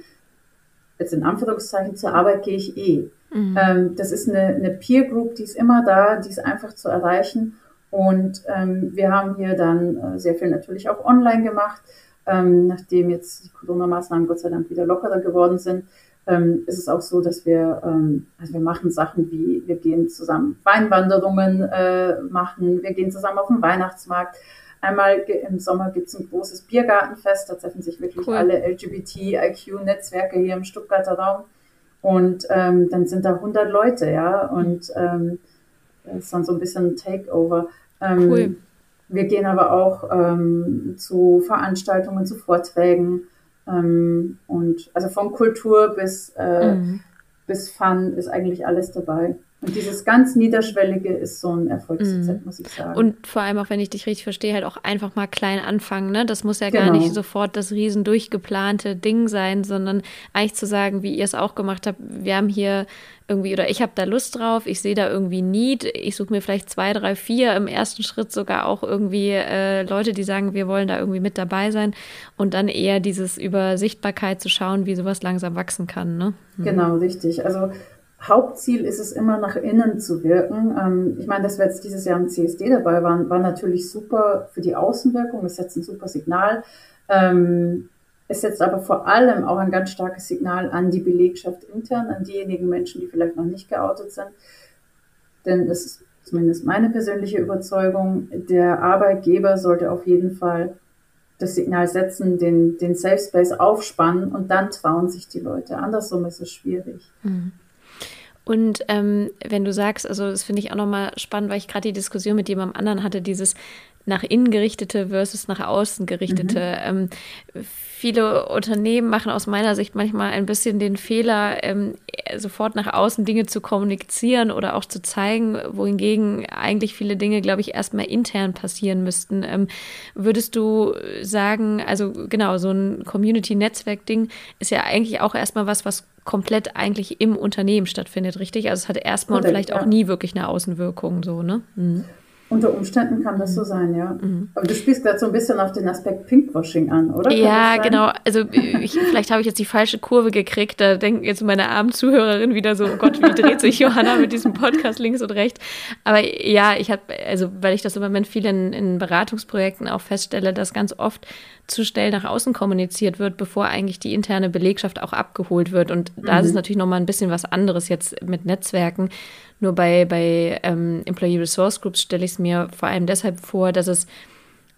jetzt in Anführungszeichen zur Arbeit gehe ich eh. Mhm. Ähm, das ist eine, eine Peer Group, die ist immer da, die ist einfach zu erreichen. Und ähm, wir haben hier dann äh, sehr viel natürlich auch online gemacht, ähm, nachdem jetzt die Corona-Maßnahmen Gott sei Dank wieder lockerer geworden sind ähm, ist es auch so, dass wir, ähm, also wir machen Sachen wie, wir gehen zusammen Weinwanderungen äh, machen, wir gehen zusammen auf den Weihnachtsmarkt. Einmal im Sommer gibt es ein großes Biergartenfest, da treffen sich wirklich cool. alle LGBT-IQ-Netzwerke hier im Stuttgarter Raum. Und ähm, dann sind da 100 Leute, ja, und ähm, das ist dann so ein bisschen ein Takeover. Ähm, cool. Wir gehen aber auch ähm, zu Veranstaltungen, zu Vorträgen. Ähm, und also von Kultur bis, äh, mhm. bis Fun ist eigentlich alles dabei. Und dieses ganz Niederschwellige ist so ein Erfolgsrezept, mm. muss ich sagen. Und vor allem auch, wenn ich dich richtig verstehe, halt auch einfach mal klein anfangen. Ne? Das muss ja genau. gar nicht sofort das riesen durchgeplante Ding sein, sondern eigentlich zu sagen, wie ihr es auch gemacht habt, wir haben hier irgendwie, oder ich habe da Lust drauf, ich sehe da irgendwie Need, ich suche mir vielleicht zwei, drei, vier, im ersten Schritt sogar auch irgendwie äh, Leute, die sagen, wir wollen da irgendwie mit dabei sein und dann eher dieses über Sichtbarkeit zu schauen, wie sowas langsam wachsen kann. Ne? Mhm. Genau, richtig. Also Hauptziel ist es immer nach innen zu wirken. Ähm, ich meine, dass wir jetzt dieses Jahr im CSD dabei waren, war natürlich super für die Außenwirkung. Es setzt ein super Signal. Ähm, es setzt aber vor allem auch ein ganz starkes Signal an die Belegschaft intern, an diejenigen Menschen, die vielleicht noch nicht geoutet sind. Denn das ist zumindest meine persönliche Überzeugung, der Arbeitgeber sollte auf jeden Fall das Signal setzen, den, den Safe Space aufspannen und dann trauen sich die Leute. Andersrum ist es schwierig. Mhm. Und ähm, wenn du sagst, also das finde ich auch nochmal spannend, weil ich gerade die Diskussion mit jemandem anderen hatte, dieses nach innen gerichtete versus nach außen gerichtete. Mhm. Ähm, viele Unternehmen machen aus meiner Sicht manchmal ein bisschen den Fehler, ähm, sofort nach außen Dinge zu kommunizieren oder auch zu zeigen, wohingegen eigentlich viele Dinge, glaube ich, erstmal intern passieren müssten. Ähm, würdest du sagen, also genau, so ein Community-Netzwerk-Ding ist ja eigentlich auch erstmal was, was komplett eigentlich im Unternehmen stattfindet, richtig? Also es hat erstmal und vielleicht ja. auch nie wirklich eine Außenwirkung, so, ne? Mhm. Unter Umständen kann das so sein, ja. Mhm. Aber du spielst gerade so ein bisschen auf den Aspekt Pinkwashing an, oder? Kann ja, genau. Also ich, vielleicht habe ich jetzt die falsche Kurve gekriegt. Da denken jetzt meine armen Zuhörerinnen wieder so, oh Gott, wie dreht sich Johanna mit diesem Podcast links und rechts. Aber ja, ich habe, also weil ich das im Moment viel in, in Beratungsprojekten auch feststelle, dass ganz oft zu schnell nach außen kommuniziert wird, bevor eigentlich die interne Belegschaft auch abgeholt wird. Und da mhm. ist es mhm. natürlich nochmal ein bisschen was anderes jetzt mit Netzwerken nur bei, bei ähm, Employee Resource Groups stelle ich es mir vor allem deshalb vor, dass es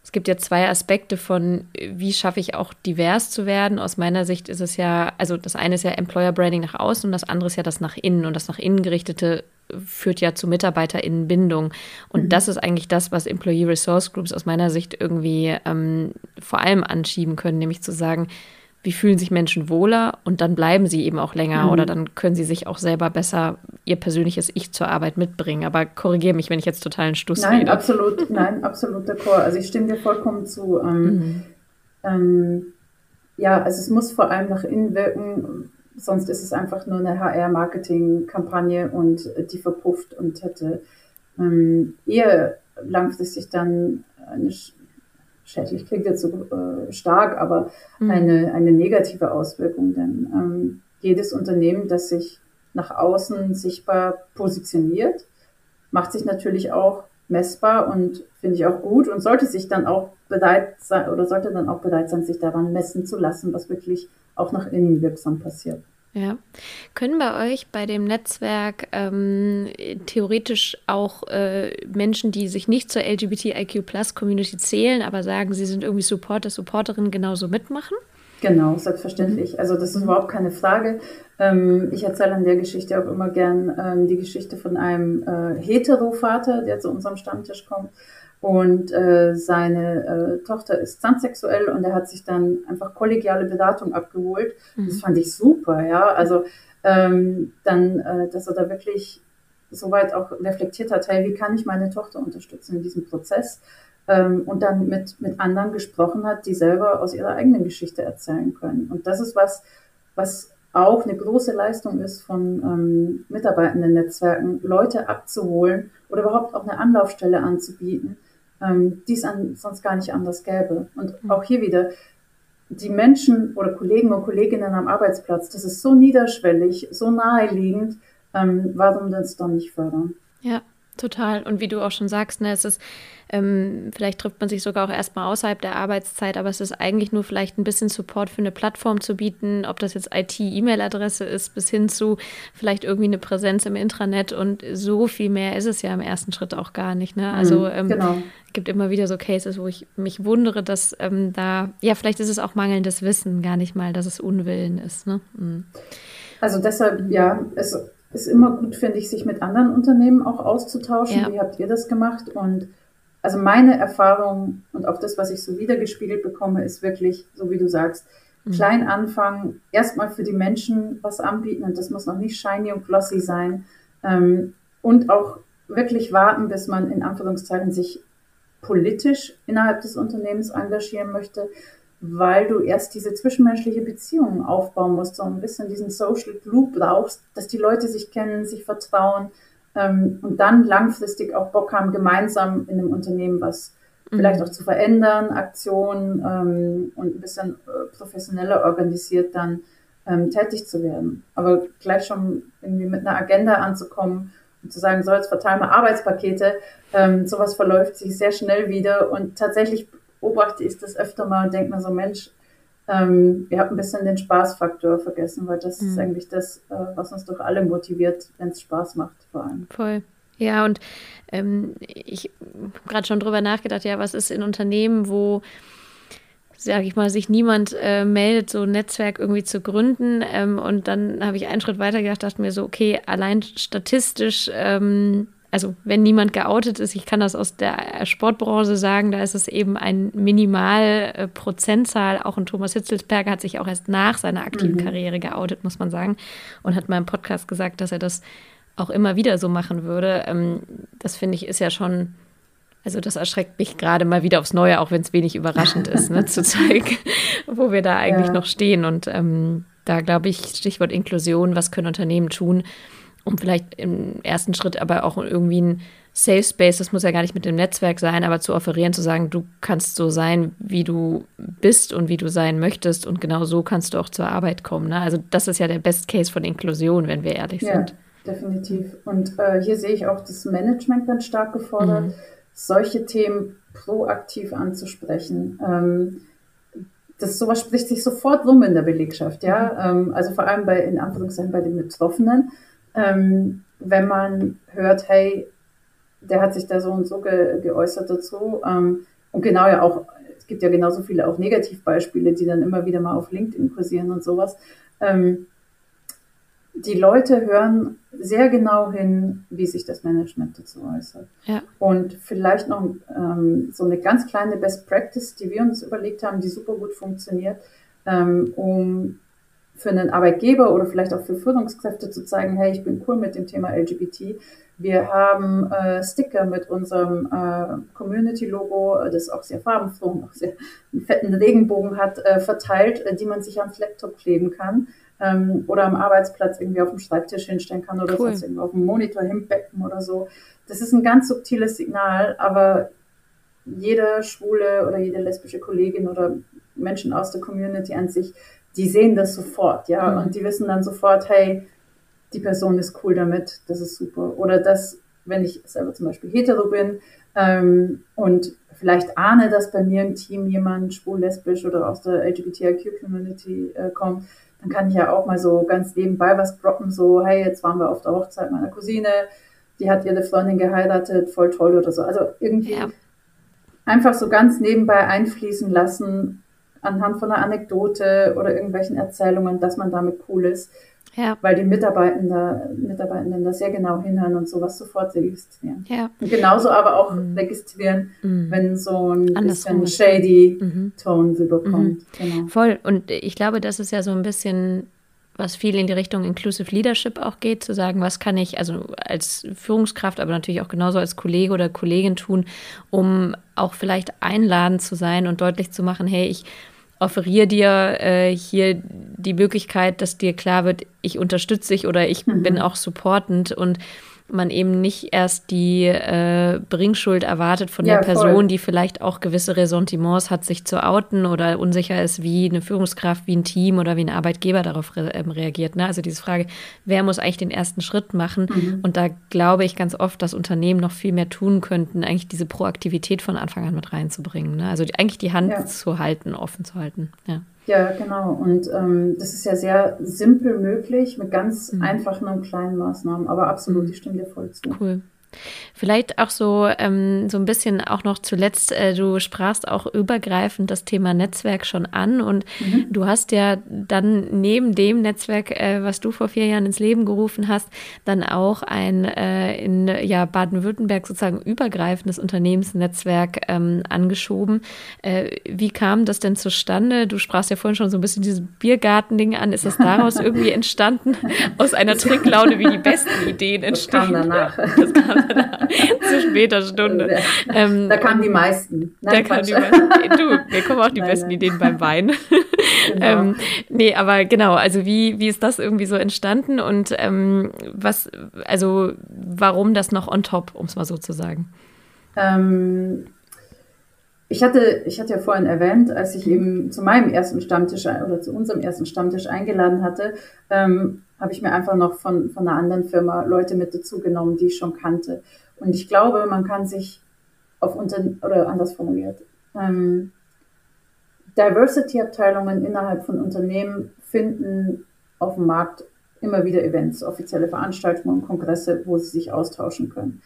es gibt ja zwei Aspekte von, wie schaffe ich auch divers zu werden. Aus meiner Sicht ist es ja, also das eine ist ja Employer Branding nach außen und das andere ist ja das nach innen. Und das nach innen gerichtete führt ja zu MitarbeiterInnenbindung. Und mhm. das ist eigentlich das, was Employee Resource Groups aus meiner Sicht irgendwie ähm, vor allem anschieben können, nämlich zu sagen, wie fühlen sich Menschen wohler und dann bleiben sie eben auch länger mhm. oder dann können sie sich auch selber besser ihr persönliches Ich zur Arbeit mitbringen. Aber korrigiere mich, wenn ich jetzt totalen Stuss Nein, rede. absolut, nein, absolut d'accord. Also ich stimme dir vollkommen zu. Ähm, mhm. ähm, ja, also es muss vor allem nach innen wirken, sonst ist es einfach nur eine HR-Marketing-Kampagne und die verpufft und hätte ähm, eher langfristig dann eine schädlich klingt jetzt so äh, stark, aber mhm. eine, eine negative Auswirkung. Denn ähm, jedes Unternehmen, das sich nach außen sichtbar positioniert, macht sich natürlich auch messbar und finde ich auch gut und sollte sich dann auch bereit sein oder sollte dann auch bereit sein, sich daran messen zu lassen, was wirklich auch nach innen wirksam passiert. Ja. Können bei euch bei dem Netzwerk ähm, theoretisch auch äh, Menschen, die sich nicht zur LGBTIQ Plus Community zählen, aber sagen, sie sind irgendwie Supporter, Supporterin, genauso mitmachen? Genau, selbstverständlich. Also das ist überhaupt keine Frage. Ähm, ich erzähle an der Geschichte auch immer gern ähm, die Geschichte von einem äh, Hetero-Vater, der zu unserem Stammtisch kommt und äh, seine äh, Tochter ist transsexuell und er hat sich dann einfach kollegiale Beratung abgeholt. Mhm. Das fand ich super, ja. Also ähm, dann, äh, dass er da wirklich soweit auch reflektiert hat, hey, wie kann ich meine Tochter unterstützen in diesem Prozess? Ähm, und dann mit, mit anderen gesprochen hat, die selber aus ihrer eigenen Geschichte erzählen können. Und das ist was, was auch eine große Leistung ist von ähm, mitarbeitenden Netzwerken, Leute abzuholen oder überhaupt auch eine Anlaufstelle anzubieten, ähm, die es an, sonst gar nicht anders gäbe. Und mhm. auch hier wieder, die Menschen oder Kollegen und Kolleginnen am Arbeitsplatz, das ist so niederschwellig, so naheliegend, ähm, warum das dann nicht fördern? Ja, total. Und wie du auch schon sagst, ne, es ist ähm, vielleicht trifft man sich sogar auch erstmal außerhalb der Arbeitszeit, aber es ist eigentlich nur vielleicht ein bisschen Support für eine Plattform zu bieten, ob das jetzt IT-E-Mail-Adresse ist, bis hin zu vielleicht irgendwie eine Präsenz im Intranet und so viel mehr ist es ja im ersten Schritt auch gar nicht. Ne? Also mhm, ähm, genau. gibt immer wieder so Cases, wo ich mich wundere, dass ähm, da, ja, vielleicht ist es auch mangelndes Wissen, gar nicht mal, dass es Unwillen ist. Ne? Mhm. Also deshalb, ja, es ist immer gut, finde ich, sich mit anderen Unternehmen auch auszutauschen. Ja. Wie habt ihr das gemacht? Und also meine Erfahrung und auch das, was ich so wiedergespiegelt bekomme, ist wirklich, so wie du sagst, mhm. klein anfangen, erstmal für die Menschen was anbieten und das muss noch nicht shiny und glossy sein. Ähm, und auch wirklich warten, bis man in Anführungszeichen sich politisch innerhalb des Unternehmens engagieren möchte, weil du erst diese zwischenmenschliche Beziehung aufbauen musst, so ein bisschen diesen Social Glue brauchst, dass die Leute sich kennen, sich vertrauen ähm, und dann langfristig auch Bock haben, gemeinsam in einem Unternehmen was mhm. vielleicht auch zu verändern, Aktionen ähm, und ein bisschen äh, professioneller organisiert dann ähm, tätig zu werden. Aber gleich schon irgendwie mit einer Agenda anzukommen und zu sagen, so jetzt verteilen wir Arbeitspakete, ähm, sowas verläuft sich sehr schnell wieder und tatsächlich beobachte ich das öfter mal und denke mir so, Mensch, ähm, ihr habt ein bisschen den Spaßfaktor vergessen, weil das mhm. ist eigentlich das, äh, was uns doch alle motiviert, wenn es Spaß macht vor allem. Voll. Ja, und ähm, ich habe gerade schon drüber nachgedacht, ja, was ist in Unternehmen, wo sage ich mal, sich niemand äh, meldet, so ein Netzwerk irgendwie zu gründen. Ähm, und dann habe ich einen Schritt weiter gedacht, dachte mir so, okay, allein statistisch ähm, also wenn niemand geoutet ist, ich kann das aus der Sportbranche sagen, da ist es eben ein Minimalprozentzahl. Auch ein Thomas Hitzelsberger hat sich auch erst nach seiner aktiven mhm. Karriere geoutet, muss man sagen, und hat mal im Podcast gesagt, dass er das auch immer wieder so machen würde. Ähm, das finde ich ist ja schon, also das erschreckt mich gerade mal wieder aufs Neue, auch wenn es wenig überraschend ist, ne, zu zeigen, wo wir da eigentlich ja. noch stehen. Und ähm, da glaube ich, Stichwort Inklusion, was können Unternehmen tun? Um vielleicht im ersten Schritt aber auch irgendwie ein Safe Space, das muss ja gar nicht mit dem Netzwerk sein, aber zu offerieren, zu sagen, du kannst so sein, wie du bist und wie du sein möchtest und genau so kannst du auch zur Arbeit kommen. Ne? Also das ist ja der Best Case von Inklusion, wenn wir ehrlich ja, sind. Definitiv. Und äh, hier sehe ich auch das Management ganz stark gefordert, mhm. solche Themen proaktiv anzusprechen. Ähm, das sowas spricht sich sofort rum in der Belegschaft, ja. Mhm. Ähm, also vor allem bei in Anführungszeichen bei den Betroffenen ähm, wenn man hört, hey, der hat sich da so und so ge geäußert dazu. Ähm, und genau ja auch, es gibt ja genauso viele auch Negativbeispiele, die dann immer wieder mal auf LinkedIn kursieren und sowas. Ähm, die Leute hören sehr genau hin, wie sich das Management dazu äußert. Ja. Und vielleicht noch ähm, so eine ganz kleine Best Practice, die wir uns überlegt haben, die super gut funktioniert, ähm, um für einen Arbeitgeber oder vielleicht auch für Führungskräfte zu zeigen, hey, ich bin cool mit dem Thema LGBT. Wir haben äh, Sticker mit unserem äh, Community-Logo, das auch sehr farbenfroh, auch sehr einen fetten Regenbogen hat, äh, verteilt, äh, die man sich ans Laptop kleben kann ähm, oder am Arbeitsplatz irgendwie auf dem Schreibtisch hinstellen kann oder cool. sonst irgendwie auf dem Monitor hinbecken oder so. Das ist ein ganz subtiles Signal, aber jede schwule oder jede lesbische Kollegin oder Menschen aus der Community an sich die sehen das sofort, ja, mhm. und die wissen dann sofort, hey, die Person ist cool damit, das ist super. Oder das, wenn ich selber zum Beispiel hetero bin ähm, und vielleicht ahne, dass bei mir im Team jemand schwul, lesbisch oder aus der LGBTIQ-Community äh, kommt, dann kann ich ja auch mal so ganz nebenbei was droppen, so, hey, jetzt waren wir auf der Hochzeit meiner Cousine, die hat ihre Freundin geheiratet, voll toll oder so. Also irgendwie ja. einfach so ganz nebenbei einfließen lassen, anhand von einer Anekdote oder irgendwelchen Erzählungen, dass man damit cool ist. Ja. Weil die Mitarbeitenden, Mitarbeitenden da sehr genau hinhören und sowas sofort registrieren. Ja. Und genauso aber auch mhm. registrieren, mhm. wenn so ein Andersrum. bisschen shady mhm. Tone rüberkommt. Mhm. Genau. Voll. Und ich glaube, das ist ja so ein bisschen was viel in die Richtung Inclusive Leadership auch geht, zu sagen, was kann ich also als Führungskraft, aber natürlich auch genauso als Kollege oder Kollegin tun, um auch vielleicht einladend zu sein und deutlich zu machen, hey, ich offeriere dir äh, hier die Möglichkeit, dass dir klar wird, ich unterstütze dich oder ich mhm. bin auch supportend und man eben nicht erst die äh, Bringschuld erwartet von ja, der Person, voll. die vielleicht auch gewisse Ressentiments hat, sich zu outen oder unsicher ist, wie eine Führungskraft, wie ein Team oder wie ein Arbeitgeber darauf re ähm, reagiert. Ne? Also diese Frage, wer muss eigentlich den ersten Schritt machen? Mhm. Und da glaube ich ganz oft, dass Unternehmen noch viel mehr tun könnten, eigentlich diese Proaktivität von Anfang an mit reinzubringen. Ne? Also die, eigentlich die Hand ja. zu halten, offen zu halten. Ja. Ja, genau. Und ähm, das ist ja sehr simpel möglich mit ganz mhm. einfachen und kleinen Maßnahmen. Aber absolut, ich stimme dir voll zu. Cool. Vielleicht auch so, ähm, so ein bisschen auch noch zuletzt, äh, du sprachst auch übergreifend das Thema Netzwerk schon an und mhm. du hast ja dann neben dem Netzwerk, äh, was du vor vier Jahren ins Leben gerufen hast, dann auch ein äh, in ja, Baden-Württemberg sozusagen übergreifendes Unternehmensnetzwerk ähm, angeschoben. Äh, wie kam das denn zustande? Du sprachst ja vorhin schon so ein bisschen dieses Biergarten-Ding an. Ist das daraus irgendwie entstanden? Aus einer Trinklaune, wie die besten Ideen entstehen? Das kam danach. Das kam. zu später Stunde. Ähm, da kamen die meisten. Nein, da kamen die meisten. Du, mir kommen auch die nein, besten nein. Ideen beim Wein. Genau. ähm, nee, aber genau, also wie, wie ist das irgendwie so entstanden und ähm, was, also warum das noch on top, um es mal so zu sagen? Ähm, ich hatte, ich hatte ja vorhin erwähnt, als ich eben zu meinem ersten Stammtisch oder zu unserem ersten Stammtisch eingeladen hatte, ähm, habe ich mir einfach noch von, von einer anderen Firma Leute mit dazu genommen, die ich schon kannte. Und ich glaube, man kann sich auf unter oder anders formuliert, ähm, Diversity-Abteilungen innerhalb von Unternehmen finden auf dem Markt immer wieder Events, offizielle Veranstaltungen Kongresse, wo sie sich austauschen können.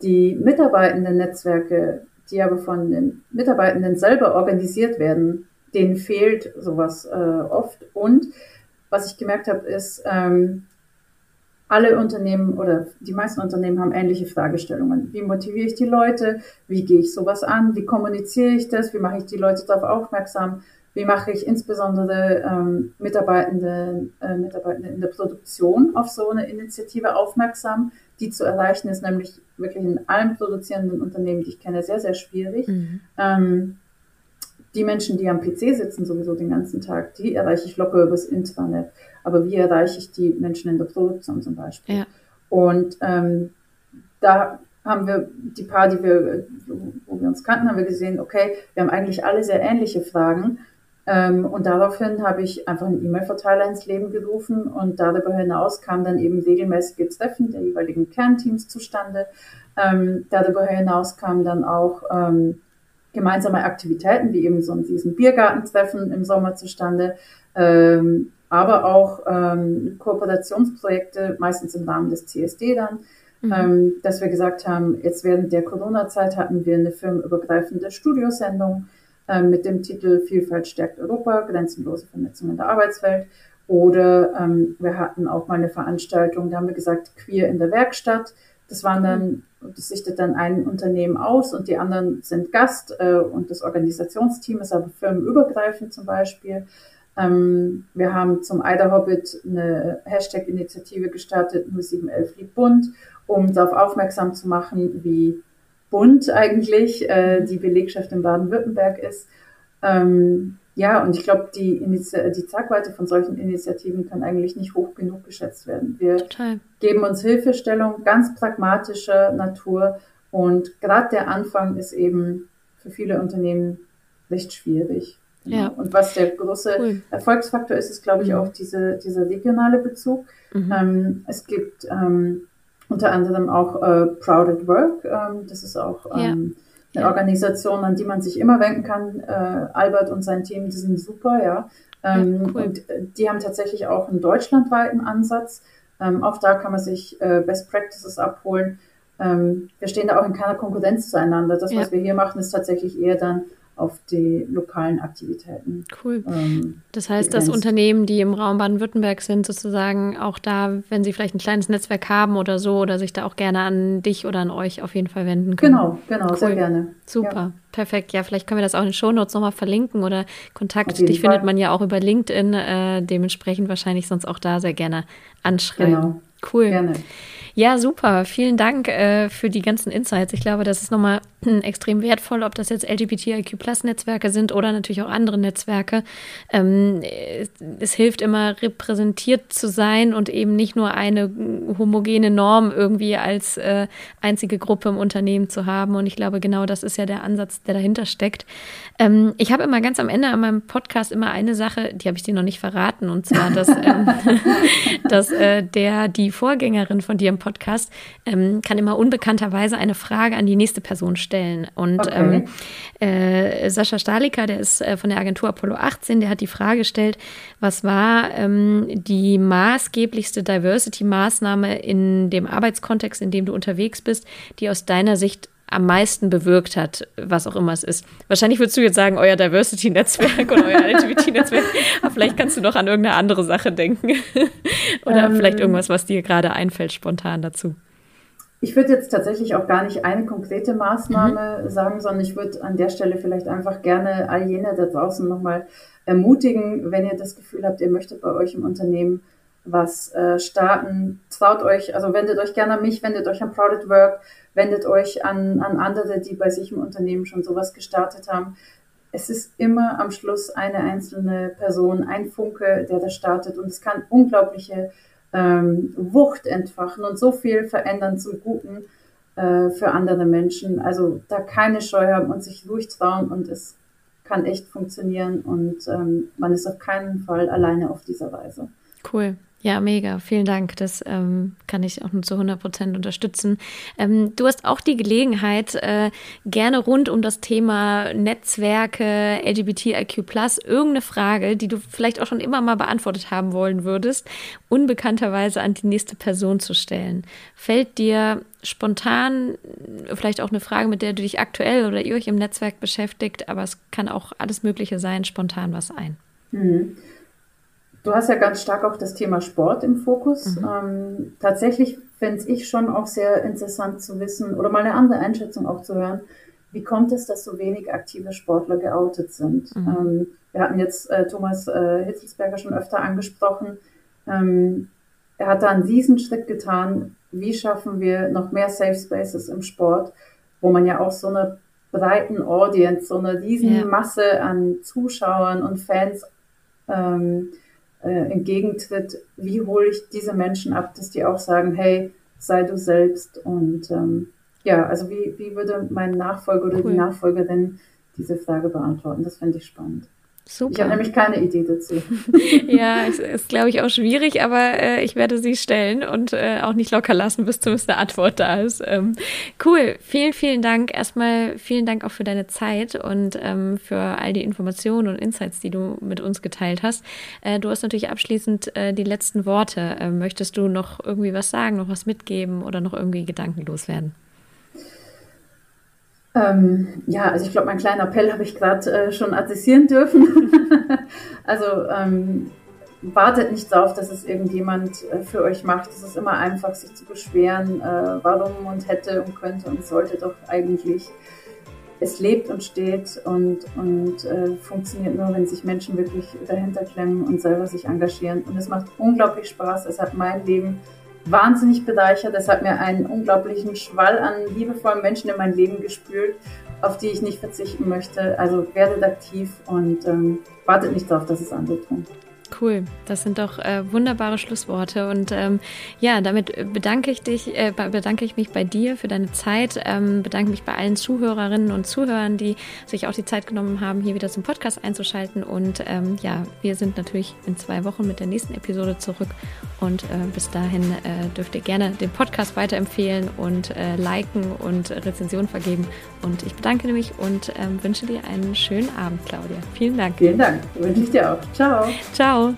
Die mitarbeitenden Netzwerke, die aber von den Mitarbeitenden selber organisiert werden, denen fehlt sowas äh, oft. Und was ich gemerkt habe, ist, ähm, alle Unternehmen oder die meisten Unternehmen haben ähnliche Fragestellungen. Wie motiviere ich die Leute? Wie gehe ich sowas an? Wie kommuniziere ich das? Wie mache ich die Leute darauf aufmerksam? Wie mache ich insbesondere ähm, Mitarbeitende, äh, Mitarbeitende in der Produktion auf so eine Initiative aufmerksam? Die zu erreichen ist nämlich wirklich in allen produzierenden Unternehmen, die ich kenne, sehr, sehr schwierig. Mhm. Ähm, die Menschen, die am PC sitzen, sowieso den ganzen Tag, die erreiche ich locker übers Internet. Aber wie erreiche ich die Menschen in der Produktion zum Beispiel? Ja. Und ähm, da haben wir die paar, die wir, wo wir uns kannten, haben wir gesehen, okay, wir haben eigentlich alle sehr ähnliche Fragen. Ähm, und daraufhin habe ich einfach einen E-Mail-Verteiler ins Leben gerufen und darüber hinaus kamen dann eben regelmäßige Treffen der jeweiligen Kernteams zustande. Ähm, darüber hinaus kamen dann auch ähm, gemeinsame Aktivitäten, wie eben so diesen Biergartentreffen im Sommer zustande, ähm, aber auch ähm, Kooperationsprojekte, meistens im Rahmen des CSD dann, mhm. ähm, dass wir gesagt haben, jetzt während der Corona-Zeit hatten wir eine firmenübergreifende Studiosendung mit dem Titel Vielfalt stärkt Europa, grenzenlose Vernetzung in der Arbeitswelt. Oder ähm, wir hatten auch mal eine Veranstaltung, da haben wir gesagt, Queer in der Werkstatt. Das waren dann, das sichtet dann ein Unternehmen aus und die anderen sind Gast äh, und das Organisationsteam ist aber firmenübergreifend zum Beispiel. Ähm, wir haben zum Eider Hobbit eine Hashtag-Initiative gestartet, 0711 lieb bunt, um darauf aufmerksam zu machen, wie bunt eigentlich äh, die Belegschaft in Baden-Württemberg ist. Ähm, ja, und ich glaube, die, die Tragweite von solchen Initiativen kann eigentlich nicht hoch genug geschätzt werden. Wir Total. geben uns Hilfestellung ganz pragmatischer Natur und gerade der Anfang ist eben für viele Unternehmen recht schwierig. Ja. Und was der große cool. Erfolgsfaktor ist, ist, glaube ich, mhm. auch diese, dieser regionale Bezug. Mhm. Ähm, es gibt ähm, unter anderem auch äh, Proud at Work. Ähm, das ist auch ähm, ja eine Organisation, an die man sich immer wenden kann. Äh, Albert und sein Team, die sind super, ja. Ähm, ja cool. Und äh, die haben tatsächlich auch einen deutschlandweiten Ansatz. Ähm, auch da kann man sich äh, Best Practices abholen. Ähm, wir stehen da auch in keiner Konkurrenz zueinander. Das, ja. was wir hier machen, ist tatsächlich eher dann auf die lokalen Aktivitäten. Cool. Ähm, das heißt, dass Unternehmen, die im Raum Baden-Württemberg sind, sozusagen auch da, wenn sie vielleicht ein kleines Netzwerk haben oder so, oder sich da auch gerne an dich oder an euch auf jeden Fall wenden können. Genau, genau, cool. sehr gerne. Super, ja. perfekt. Ja, vielleicht können wir das auch in den Shownotes nochmal verlinken oder Kontakt. Dich Fall. findet man ja auch über LinkedIn, äh, dementsprechend wahrscheinlich sonst auch da sehr gerne anschreiben. Genau. Cool. Gerne. Ja, super. Vielen Dank äh, für die ganzen Insights. Ich glaube, das ist nochmal extrem wertvoll, ob das jetzt LGBTIQ-Plus-Netzwerke sind oder natürlich auch andere Netzwerke. Ähm, es, es, hilft immer, repräsentiert zu sein und eben nicht nur eine homogene Norm irgendwie als äh, einzige Gruppe im Unternehmen zu haben. Und ich glaube, genau das ist ja der Ansatz, der dahinter steckt. Ähm, ich habe immer ganz am Ende an meinem Podcast immer eine Sache, die habe ich dir noch nicht verraten, und zwar, dass, ähm, dass äh, der, die Vorgängerin von dir im Podcast Podcast, ähm, kann immer unbekannterweise eine Frage an die nächste Person stellen. Und okay. ähm, äh, Sascha Stalika, der ist äh, von der Agentur Apollo 18, der hat die Frage gestellt, was war ähm, die maßgeblichste Diversity-Maßnahme in dem Arbeitskontext, in dem du unterwegs bist, die aus deiner Sicht am meisten bewirkt hat, was auch immer es ist. Wahrscheinlich würdest du jetzt sagen, euer Diversity-Netzwerk oder euer LGBT-Netzwerk, aber vielleicht kannst du noch an irgendeine andere Sache denken. oder ähm, vielleicht irgendwas, was dir gerade einfällt, spontan dazu. Ich würde jetzt tatsächlich auch gar nicht eine konkrete Maßnahme mhm. sagen, sondern ich würde an der Stelle vielleicht einfach gerne all jene da draußen nochmal ermutigen, wenn ihr das Gefühl habt, ihr möchtet bei euch im Unternehmen was äh, starten, traut euch, also wendet euch gerne an mich, wendet euch an Proud at Work, wendet euch an, an andere, die bei sich im Unternehmen schon sowas gestartet haben. Es ist immer am Schluss eine einzelne Person, ein Funke, der das startet und es kann unglaubliche ähm, Wucht entfachen und so viel verändern zum Guten äh, für andere Menschen. Also da keine Scheu haben und sich durchtrauen und es kann echt funktionieren und ähm, man ist auf keinen Fall alleine auf dieser Reise. Cool. Ja, mega. Vielen Dank. Das ähm, kann ich auch nur zu 100 Prozent unterstützen. Ähm, du hast auch die Gelegenheit, äh, gerne rund um das Thema Netzwerke, LGBTIQ+, irgendeine Frage, die du vielleicht auch schon immer mal beantwortet haben wollen würdest, unbekannterweise an die nächste Person zu stellen. Fällt dir spontan vielleicht auch eine Frage, mit der du dich aktuell oder ihr euch im Netzwerk beschäftigt, aber es kann auch alles Mögliche sein, spontan was ein? Mhm. Du hast ja ganz stark auch das Thema Sport im Fokus. Mhm. Ähm, tatsächlich fände ich schon auch sehr interessant zu wissen oder mal eine andere Einschätzung auch zu hören. Wie kommt es, dass so wenig aktive Sportler geoutet sind? Mhm. Ähm, wir hatten jetzt äh, Thomas äh, Hitzelsberger schon öfter angesprochen. Ähm, er hat da einen Riesenschritt getan. Wie schaffen wir noch mehr Safe Spaces im Sport, wo man ja auch so eine breiten Audience, so eine Riesenmasse ja. an Zuschauern und Fans ähm, äh, entgegentritt, wie hole ich diese Menschen ab, dass die auch sagen, hey, sei du selbst. Und ähm, ja, also wie, wie würde mein Nachfolger oder cool. die Nachfolgerin diese Frage beantworten? Das fände ich spannend. Super. Ich habe nämlich keine Idee dazu. ja, es ist, glaube ich, auch schwierig, aber äh, ich werde sie stellen und äh, auch nicht locker lassen, bis zumindest eine Antwort da ist. Ähm, cool. Vielen, vielen Dank. Erstmal vielen Dank auch für deine Zeit und ähm, für all die Informationen und Insights, die du mit uns geteilt hast. Äh, du hast natürlich abschließend äh, die letzten Worte. Ähm, möchtest du noch irgendwie was sagen, noch was mitgeben oder noch irgendwie Gedanken loswerden? Ähm, ja, also ich glaube, mein kleiner Appell habe ich gerade äh, schon adressieren dürfen. also ähm, wartet nicht darauf, dass es irgendjemand äh, für euch macht. Es ist immer einfach, sich zu beschweren, äh, warum und hätte und könnte und sollte doch eigentlich. Es lebt und steht und, und äh, funktioniert nur, wenn sich Menschen wirklich dahinter klemmen und selber sich engagieren. Und es macht unglaublich Spaß. Es hat mein Leben wahnsinnig bereichert. Es hat mir einen unglaublichen Schwall an liebevollen Menschen in mein Leben gespült, auf die ich nicht verzichten möchte. Also werdet aktiv und ähm, wartet nicht darauf, dass es andere tun. Cool, das sind doch äh, wunderbare Schlussworte. Und ähm, ja, damit bedanke ich dich, äh, bedanke ich mich bei dir für deine Zeit, ähm, bedanke mich bei allen Zuhörerinnen und Zuhörern, die sich auch die Zeit genommen haben, hier wieder zum Podcast einzuschalten. Und ähm, ja, wir sind natürlich in zwei Wochen mit der nächsten Episode zurück. Und äh, bis dahin äh, dürft ihr gerne den Podcast weiterempfehlen und äh, liken und Rezensionen vergeben. Und ich bedanke mich und ähm, wünsche dir einen schönen Abend, Claudia. Vielen Dank. Vielen Dank. Wünsche ich dir auch. Ciao. Ciao. Tchau!